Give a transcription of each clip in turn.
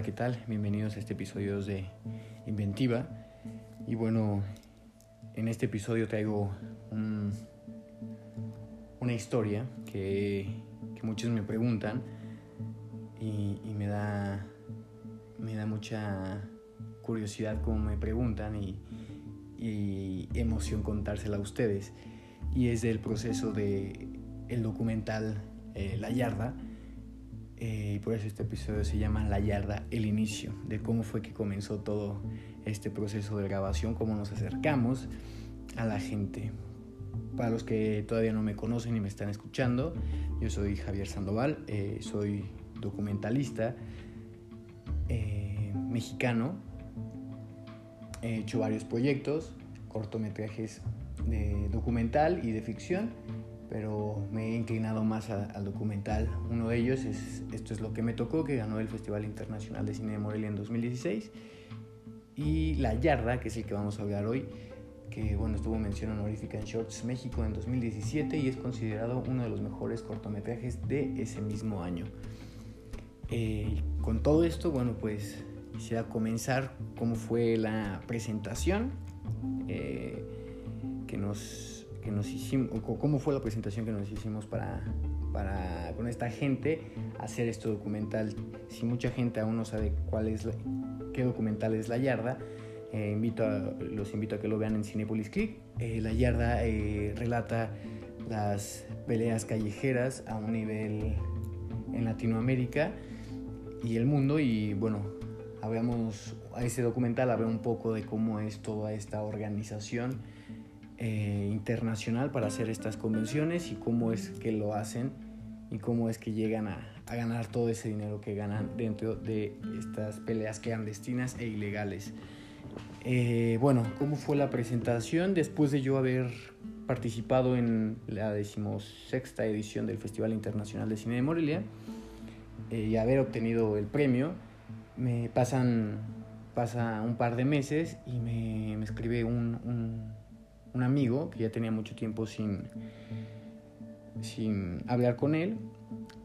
Hola, ¿qué tal? Bienvenidos a este episodio de Inventiva. Y bueno, en este episodio traigo una historia que, muchos me preguntan y, me, da, me da mucha curiosidad como me preguntan y, emoción contársela a ustedes. Y es del proceso de documental eh, La Yarda eh, y por eso este episodio se llama La Yarda, el inicio, de cómo fue que comenzó todo este proceso de grabación, cómo nos acercamos a la gente. Para los que todavía no me conocen y me están escuchando, yo soy Javier Sandoval, eh, soy documentalista eh, mexicano, he hecho varios proyectos, cortometrajes de documental y de ficción pero me he inclinado más al documental. Uno de ellos es Esto es lo que me tocó, que ganó el Festival Internacional de Cine de Morelia en 2016. Y La Yarda, que es el que vamos a hablar hoy, que bueno, estuvo mención honorífica en Shorts México en 2017 y es considerado uno de los mejores cortometrajes de ese mismo año. Eh, con todo esto, bueno, pues quisiera comenzar cómo fue la presentación eh, que nos que nos hicimos, cómo fue la presentación que nos hicimos para, para con esta gente hacer este documental. Si mucha gente aún no sabe cuál es qué documental es La Yarda, eh, invito los invito a que lo vean en Cinepolis Click. Eh, la Yarda eh, relata las peleas callejeras a un nivel en Latinoamérica y el mundo y bueno, hablamos a ese documental habla un poco de cómo es toda esta organización eh, internacional para hacer estas convenciones y cómo es que lo hacen y cómo es que llegan a, ganar todo ese dinero que ganan dentro de estas peleas clandestinas e ilegales. Eh, bueno, ¿cómo fue la presentación? Después de yo haber participado en la decimosexta edición del Festival Internacional de Cine de Morelia eh, y haber obtenido el premio, me pasan pasa un par de meses y me, me escribe un un amigo que ya tenía mucho tiempo sin, sin hablar con él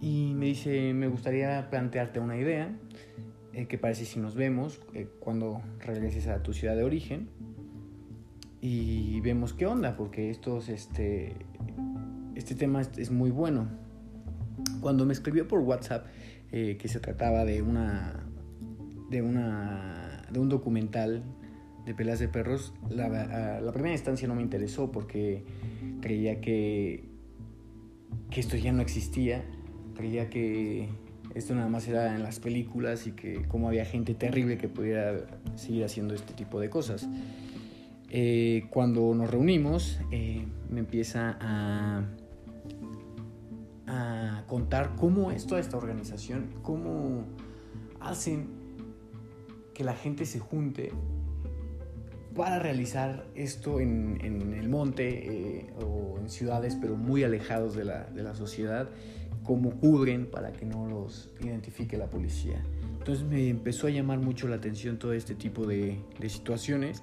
y me dice, me gustaría plantearte una idea, eh, que parece si nos vemos eh, cuando regreses a tu ciudad de origen y vemos qué onda, porque estos, este, este tema es, muy bueno. Cuando me escribió por WhatsApp eh, que se trataba de una, de una, de un documental de peleas de perros, la, la, primera instancia no me interesó porque creía que, que esto ya no existía, creía que esto nada más era en las películas y que como había gente terrible que pudiera seguir haciendo este tipo de cosas. Eh, cuando nos reunimos, eh, me empieza a, a contar cómo es toda esta organización, cómo hacen que la gente se junte para realizar esto en, el monte eh, o en ciudades, pero muy alejados de la, de la, sociedad, cómo cubren para que no los identifique la policía. Entonces me empezó a llamar mucho la atención todo este tipo de, de situaciones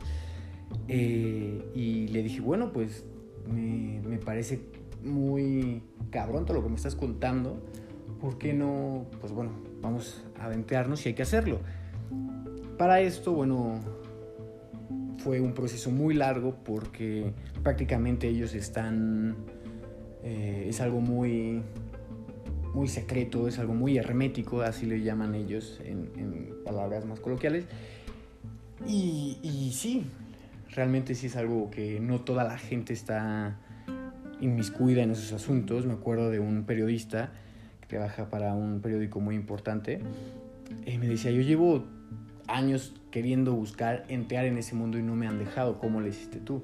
eh, y le dije, bueno, pues me, me, parece muy cabrón todo lo que me estás contando, ¿por qué no? Pues bueno, vamos a aventarnos y hay que hacerlo. Para esto, bueno, fue un proceso muy largo porque prácticamente ellos están, eh, es algo muy, muy secreto, es algo muy hermético, así le llaman ellos en, palabras más coloquiales. Y, y, sí, realmente sí es algo que no toda la gente está inmiscuida en esos asuntos. Me acuerdo de un periodista que trabaja para un periódico muy importante. Y me decía, yo llevo años queriendo buscar entrar en ese mundo y no me han dejado, ¿cómo lo hiciste tú?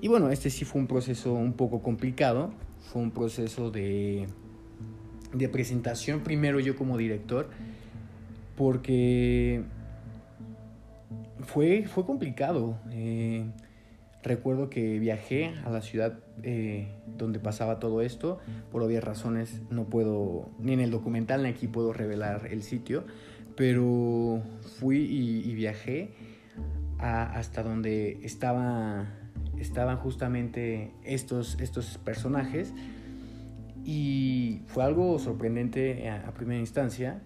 Y bueno, este sí fue un proceso un poco complicado, fue un proceso de, de presentación primero yo como director, porque fue, fue complicado. Eh, recuerdo que viajé a la ciudad eh, donde pasaba todo esto, por obvias razones no puedo, ni en el documental ni aquí puedo revelar el sitio, pero fui y, viajé hasta donde estaba, estaban justamente estos, estos personajes y fue algo sorprendente a, primera instancia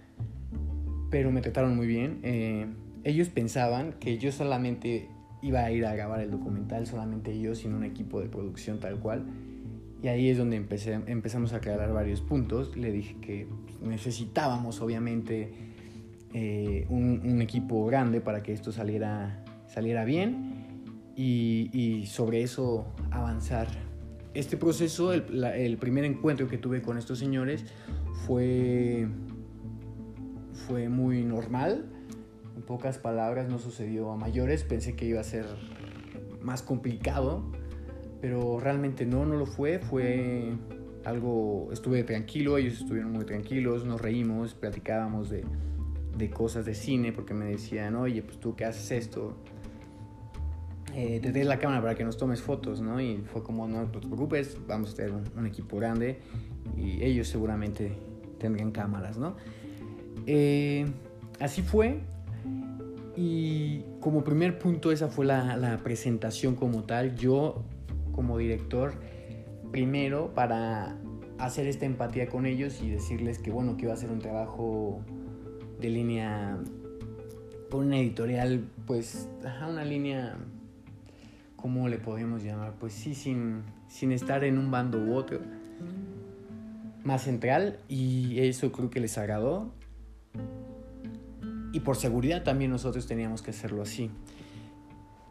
pero me trataron muy bien. Eh, ellos pensaban que yo solamente iba a ir a grabar el documental, solamente yo, sin un equipo de producción tal cual. Y ahí es donde empecé, empezamos a aclarar varios puntos. Le dije que necesitábamos, obviamente, eh, un, equipo grande para que esto saliera, saliera bien y, sobre eso avanzar. Este proceso, el, el, primer encuentro que tuve con estos señores fue, fue muy normal. En pocas palabras, no sucedió a mayores. Pensé que iba a ser más complicado pero realmente no, no lo fue, fue algo, estuve tranquilo, ellos estuvieron muy tranquilos, nos reímos, platicábamos de, de cosas de cine, porque me decían, oye, pues tú qué haces esto, eh, te des la cámara para que nos tomes fotos, ¿no? Y fue como, no, te preocupes, vamos a tener un, equipo grande y ellos seguramente tendrán cámaras, ¿no? Eh, así fue. Y como primer punto, esa fue la, la presentación como tal. Yo como director, primero para hacer esta empatía con ellos y decirles que bueno, que iba a ser un trabajo de línea con una editorial, pues, una línea, ¿cómo le podemos llamar? Pues sí, sin, sin estar en un bando u otro, más central, y eso creo que les agradó. Y por seguridad también nosotros teníamos que hacerlo así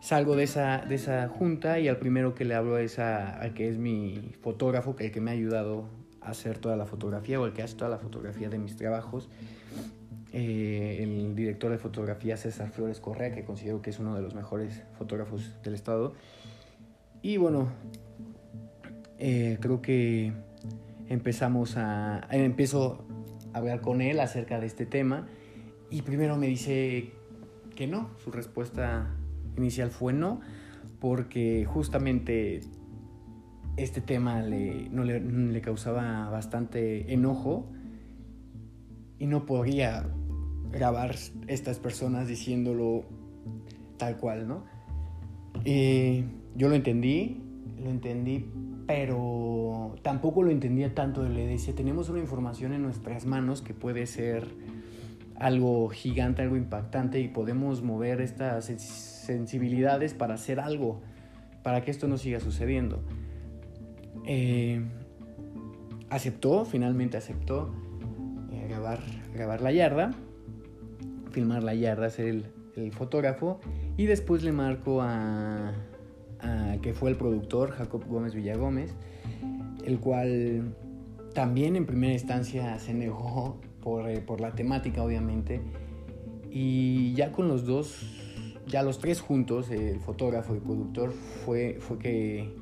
salgo de esa, de esa junta y al primero que le hablo es a, al que es mi fotógrafo, que el que me ha ayudado a hacer toda la fotografía o el que hace toda la fotografía de mis trabajos. Eh, el director de fotografía César Flores Correa, que considero que es uno de los mejores fotógrafos del estado. Y bueno, eh, creo que empezamos a... Empiezo a hablar con él acerca de este tema y primero me dice que no, su respuesta inicial fue no, porque justamente este tema le, no le, causaba bastante enojo y no podría grabar estas personas diciéndolo tal cual, ¿no? Eh, yo lo entendí, lo entendí, pero tampoco lo entendía tanto. Le decía, tenemos una información en nuestras manos que puede ser algo gigante, algo impactante y podemos mover estas sensibilidades para hacer algo, para que esto no siga sucediendo. Eh, aceptó, finalmente aceptó eh, grabar, grabar la yarda, filmar la yarda, ser el, fotógrafo. Y después le marco a, a, que fue el productor, Jacob Gómez Villagómez, el cual también en primera instancia se negó por, eh, por la temática obviamente. Y ya con los dos ya los tres juntos, el fotógrafo y el productor, fue, fue que,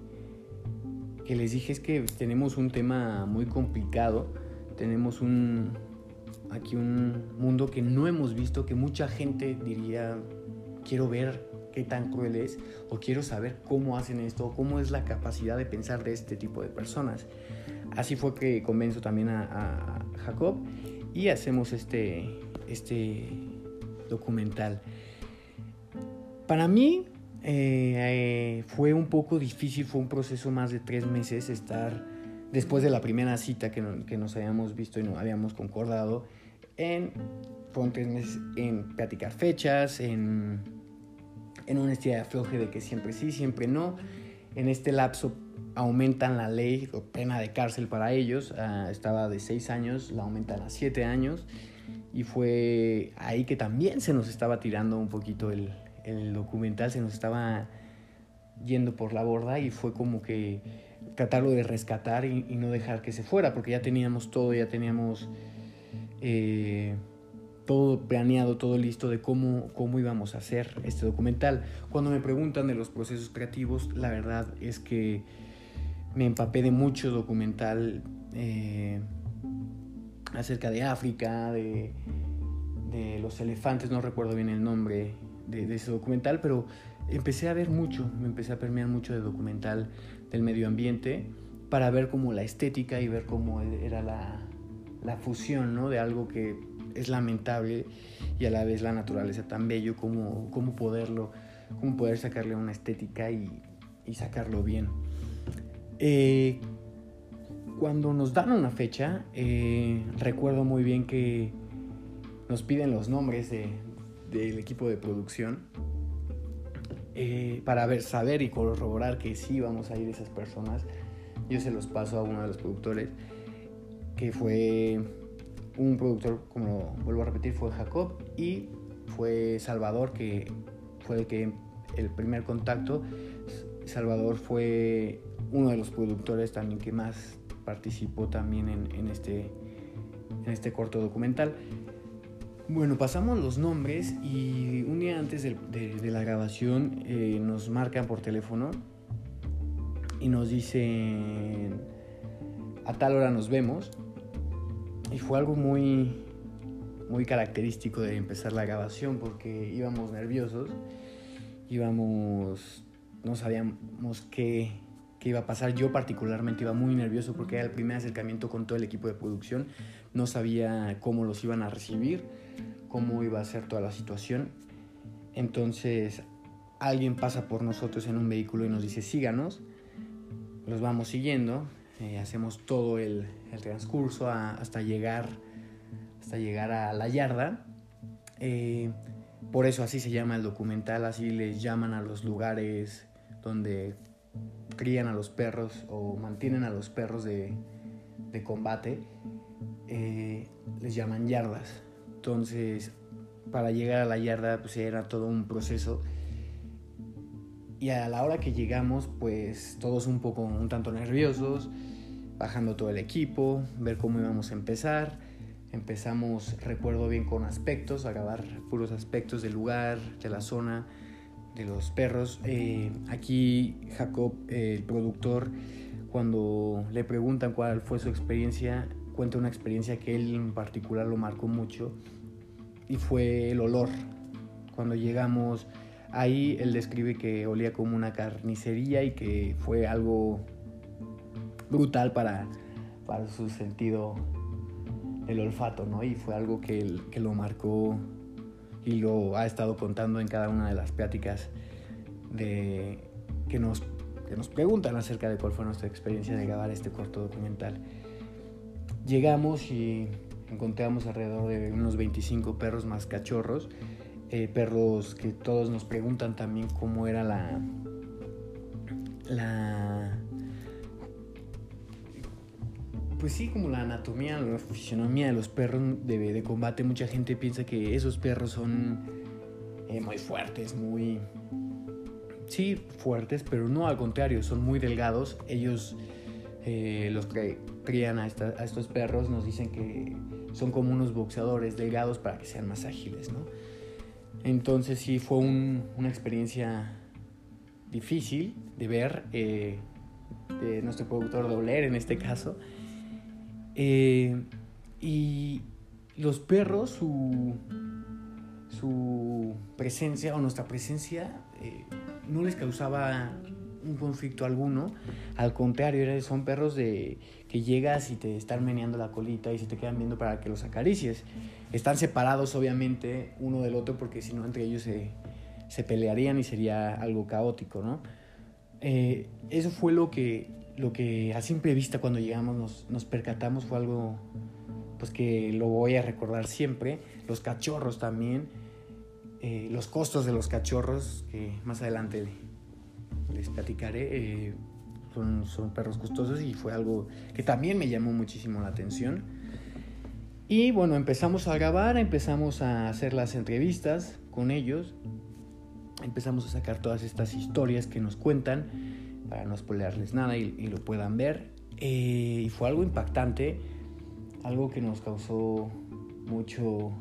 que les dije es que tenemos un tema muy complicado, tenemos un, aquí un mundo que no hemos visto, que mucha gente diría, quiero ver qué tan cruel es, o quiero saber cómo hacen esto, o cómo es la capacidad de pensar de este tipo de personas. Así fue que convenzo también a, Jacob y hacemos este, este documental. Para mí eh, eh, fue un poco difícil, fue un proceso más de tres meses estar después de la primera cita que, que nos habíamos visto y no habíamos concordado en, en platicar fechas, en, en un estilo de afloje de que siempre sí, siempre no. En este lapso aumentan la ley o pena de cárcel para ellos, ah, estaba de seis años, la aumentan a siete años y fue ahí que también se nos estaba tirando un poquito el, el documental se nos estaba yendo por la borda y fue como que tratarlo de rescatar y, no dejar que se fuera, porque ya teníamos todo, ya teníamos eh, todo planeado, todo listo de cómo, cómo íbamos a hacer este documental. Cuando me preguntan de los procesos creativos, la verdad es que me empapé de mucho documental eh, acerca de África, de, de los elefantes, no recuerdo bien el nombre, de, ese documental, pero empecé a ver mucho, me empecé a permear mucho de documental del medio ambiente para ver como la estética y ver cómo era la, la fusión ¿no? de algo que es lamentable y a la vez la naturaleza tan bello, cómo, cómo poderlo, cómo poder sacarle una estética y, y sacarlo bien. Eh, cuando nos dan una fecha, eh, recuerdo muy bien que nos piden los nombres de, del equipo de producción eh, para ver, saber y corroborar que sí vamos a ir esas personas. Yo se los paso a uno de los productores, que fue un productor, como vuelvo a repetir, fue Jacob y fue Salvador, que fue el que el primer contacto. Salvador fue uno de los productores también que más participó también en, este, en este corto documental. Bueno, pasamos los nombres y un día antes de, la grabación eh, nos marcan por teléfono y nos dicen a tal hora nos vemos y fue algo muy muy característico de empezar la grabación porque íbamos nerviosos, íbamos no sabíamos qué, iba a pasar. Yo particularmente iba muy nervioso porque era el primer acercamiento con todo el equipo de producción. No sabía cómo los iban a recibir, cómo iba a ser toda la situación. Entonces alguien pasa por nosotros en un vehículo y nos dice síganos. Los vamos siguiendo, eh, hacemos todo el, transcurso hasta, llegar, hasta llegar a la yarda. Eh, por eso así se llama el documental, así les llaman a los lugares donde crían a los perros o mantienen a los perros de, combate, eh, les llaman yardas. Entonces, para llegar a la yarda, pues era todo un proceso. Y a la hora que llegamos, pues todos un poco, un tanto nerviosos, bajando todo el equipo, ver cómo íbamos a empezar. Empezamos, recuerdo bien, con aspectos, a grabar puros aspectos del lugar, de la zona, de los perros. Eh, aquí Jacob, el productor, cuando le preguntan cuál fue su experiencia, cuenta una experiencia que él en particular lo marcó mucho y fue el olor. Cuando llegamos ahí, él describe que olía como una carnicería y que fue algo brutal para, para su sentido el olfato, ¿no? Y fue algo que, que lo marcó y lo ha estado contando en cada una de las pláticas de, que, nos, que nos preguntan acerca de cuál fue nuestra experiencia de grabar este corto documental. Llegamos y encontramos alrededor de unos 25 perros más cachorros, eh, perros que todos nos preguntan también cómo era la, la pues sí, como la anatomía, la fisionomía de los perros de, de combate, mucha gente piensa que esos perros son eh, muy fuertes, muy... Sí, fuertes, pero no al contrario, son muy delgados. Ellos, eh, los que a, estos perros, nos dicen que son como unos boxeadores delgados para que sean más ágiles, ¿no? Entonces sí, fue una experiencia difícil de ver, eh, de nuestro productor Dobler en este caso, eh, y los perros, su, su presencia o nuestra presencia eh, no les causaba un conflicto alguno. Al contrario, son perros de que llegas y te están meneando la colita y se te quedan viendo para que los acaricies. Están separados, obviamente, uno del otro porque si no, entre ellos se, se, pelearían y sería algo caótico, ¿no? Eh, eso fue lo que lo que a simple vista cuando llegamos nos, percatamos fue algo pues que lo voy a recordar siempre. Los cachorros también, eh, los costos de los cachorros, que más adelante les platicaré, eh, son, son, perros costosos y fue algo que también me llamó muchísimo la atención. Y bueno, empezamos a grabar, empezamos a hacer las entrevistas con ellos, empezamos a sacar todas estas historias que nos cuentan para no spoilearles nada y, lo puedan ver. Eh, y fue algo impactante, algo que nos causó mucho,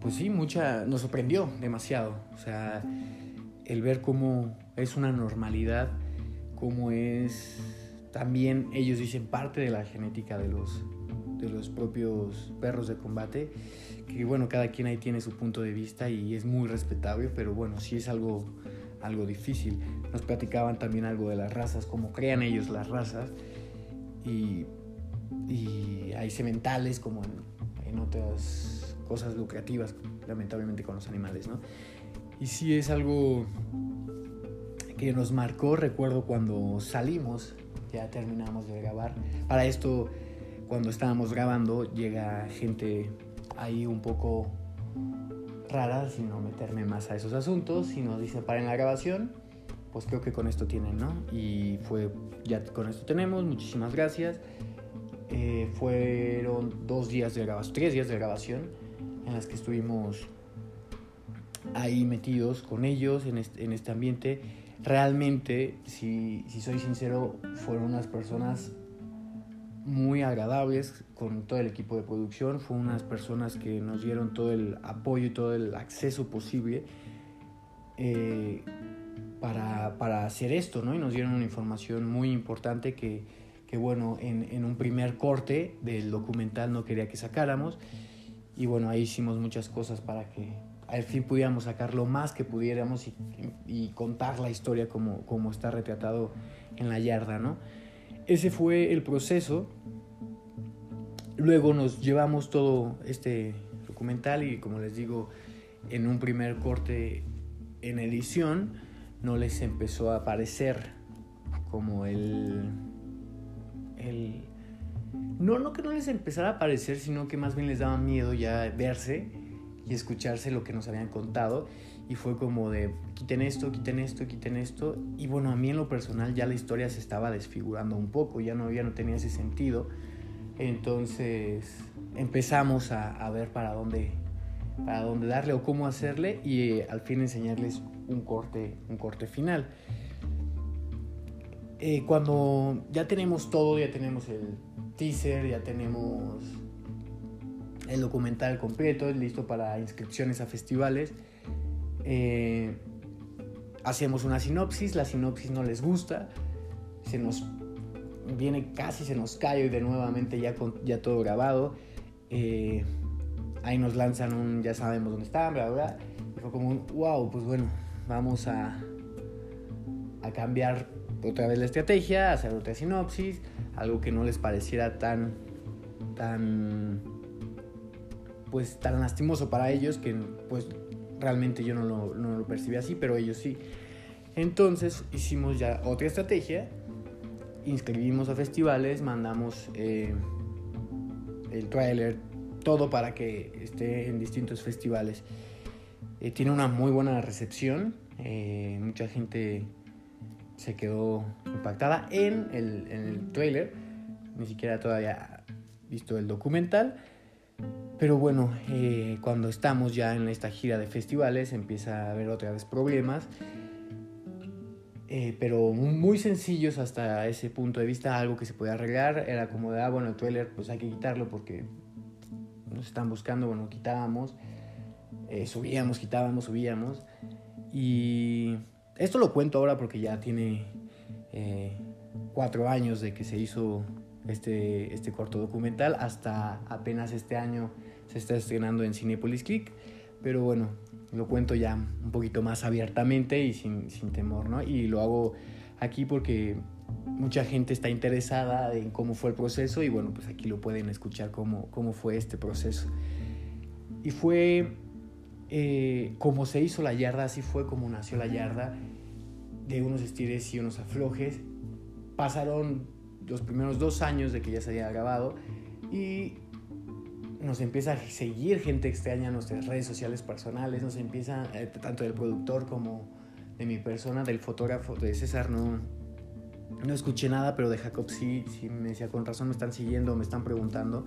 pues sí, mucha, nos sorprendió demasiado. O sea, el ver cómo es una normalidad, cómo es también, ellos dicen, parte de la genética de los, de los propios perros de combate, que bueno, cada quien ahí tiene su punto de vista y es muy respetable, pero bueno, sí es algo algo difícil. Nos platicaban también algo de las razas, cómo crean ellos las razas. Y, y hay sementales como en, otras cosas lucrativas, lamentablemente con los animales, ¿no? Y sí es algo que nos marcó, recuerdo cuando salimos, ya terminamos de grabar. Para esto, cuando estábamos grabando, llega gente ahí un poco rara, sino meterme más a esos asuntos. Si nos dicen para en la grabación, pues creo que con esto tienen, ¿no? Y fue, ya con esto tenemos, muchísimas gracias. Eh, fueron dos días de grabación, tres días de grabación en las que estuvimos ahí metidos con ellos en este, en este ambiente. Realmente, si, si soy sincero, fueron unas personas muy agradables con todo el equipo de producción. Fueron unas personas que nos dieron todo el apoyo y todo el acceso posible eh, para, para, hacer esto, ¿no? Y nos dieron una información muy importante que, que bueno, en, en, un primer corte del documental no quería que sacáramos. Y bueno, ahí hicimos muchas cosas para que al fin pudiéramos sacar lo más que pudiéramos y, contar la historia como, como está retratado en la yarda, ¿no? ese fue el proceso. Luego nos llevamos todo este documental y como les digo, en un primer corte en edición no les empezó a aparecer como el... el no, no que no les empezara a aparecer, sino que más bien les daba miedo ya verse y escucharse lo que nos habían contado y fue como de quiten esto, quiten esto, quiten esto. Y bueno, a mí en lo personal ya la historia se estaba desfigurando un poco, ya no, ya no tenía ese sentido. Entonces empezamos a, ver para dónde, para dónde darle o cómo hacerle y eh, al fin enseñarles un corte, un corte final. Eh, cuando ya tenemos todo, ya tenemos el teaser, ya tenemos el documental completo, listo para inscripciones a festivales, eh, hacemos una sinopsis, la sinopsis no les gusta, se nos viene casi, se nos cae de nuevamente ya, ya todo grabado. Eh, ahí nos lanzan un, ya sabemos dónde están, bla, bla. Y fue como un, wow, pues bueno, vamos a, a cambiar otra vez la estrategia, hacer otra sinopsis, algo que no les pareciera tan, tan, pues tan lastimoso para ellos que pues realmente yo no lo, no lo percibí así, pero ellos sí. Entonces hicimos ya otra estrategia, inscribimos a festivales, mandamos eh, el trailer, todo para que esté en distintos festivales. Eh, tiene una muy buena recepción, eh, mucha gente se quedó impactada en el, en el trailer, ni siquiera todavía visto el documental. Pero bueno, eh, cuando estamos ya en esta gira de festivales empieza a haber otra vez problemas, eh, pero muy sencillos hasta ese punto de vista, algo que se puede arreglar, era como de, ah, bueno, el trailer pues hay que quitarlo porque nos están buscando, bueno, quitábamos, eh, subíamos, quitábamos, subíamos, y esto lo cuento ahora porque ya tiene cuatro años de que se hizo este, este corto documental, hasta apenas este año se está estrenando en Cinepolis Click, pero bueno, lo cuento ya un poquito más abiertamente y sin, sin temor, ¿no? Y lo hago aquí porque mucha gente está interesada en cómo fue el proceso y bueno, pues aquí lo pueden escuchar cómo, cómo fue este proceso. Y fue eh, como se hizo la yarda, así fue como nació la yarda, de unos estires y unos aflojes. Pasaron los primeros dos años de que ya se había grabado y nos empieza a seguir gente extraña en nuestras redes sociales personales, nos empieza, eh, tanto del productor como de mi persona, del fotógrafo, de César, no, no escuché nada, pero de Jacob sí, sí me decía, con razón me están siguiendo, me están preguntando.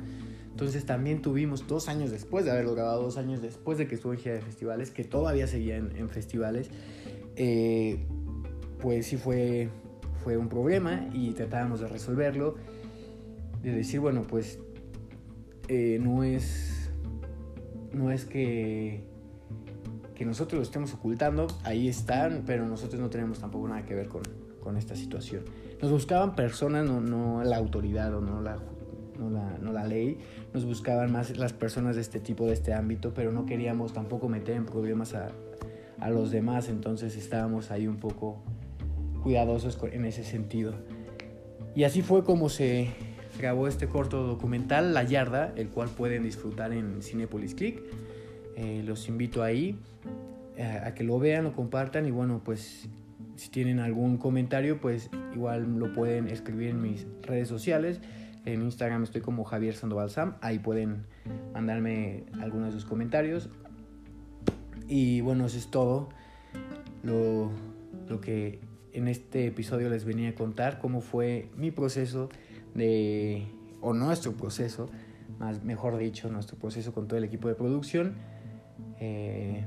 Entonces también tuvimos dos años después de haberlo grabado, dos años después de que estuve en gira de festivales, que todavía seguía en, festivales, eh, pues sí fue, fue un problema y tratábamos de resolverlo, de decir, bueno, pues eh, no es no es que que nosotros lo estemos ocultando, ahí están, pero nosotros no tenemos tampoco nada que ver con, con esta situación. Nos buscaban personas, no, no la autoridad o no la, no la, no, la, ley, nos buscaban más las personas de este tipo, de este ámbito, pero no queríamos tampoco meter en problemas a, a los demás, entonces estábamos ahí un poco cuidadosos en ese sentido. Y así fue como se, grabó este corto documental, La Yarda, el cual pueden disfrutar en Cinepolis Click. Eh, los invito ahí a, eh, a que lo vean, lo compartan y bueno, pues si tienen algún comentario, pues igual lo pueden escribir en mis redes sociales, En Instagram estoy como Javier Sandoval Sam. Ahí pueden mandarme algunos de sus comentarios. Y bueno, eso es todo lo, lo que en este episodio les venía a contar. Cómo fue mi proceso de, o nuestro proceso, más mejor dicho, nuestro proceso con todo el equipo de producción. Eh,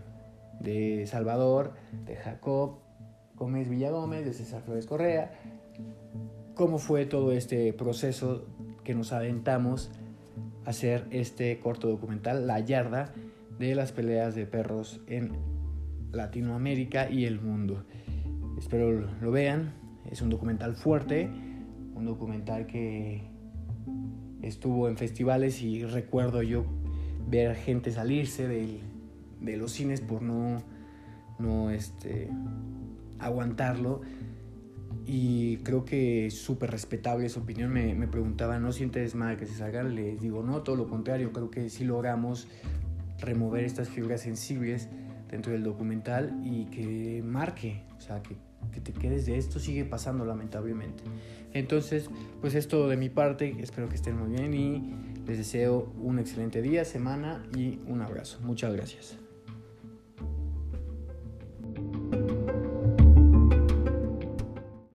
de Salvador, de Jacob Gómez Villagómez, de César Flores Correa, cómo fue todo este proceso que nos aventamos a hacer este corto documental, La Yarda, de las peleas de perros en Latinoamérica y el mundo. Espero lo vean, es un documental fuerte, un documental que estuvo en festivales y recuerdo yo ver gente salirse de los cines por no, no este, aguantarlo y creo que es súper respetable su opinión. Me, me preguntaban, ¿no sientes mal que se salgan? Les digo, no, todo lo contrario, creo que sí logramos remover estas fibras sensibles dentro del documental y que marque, o sea, que, que te quedes de esto sigue pasando lamentablemente. Entonces, pues es todo de mi parte, espero que estén muy bien y les deseo un excelente día, semana y un abrazo. Muchas gracias.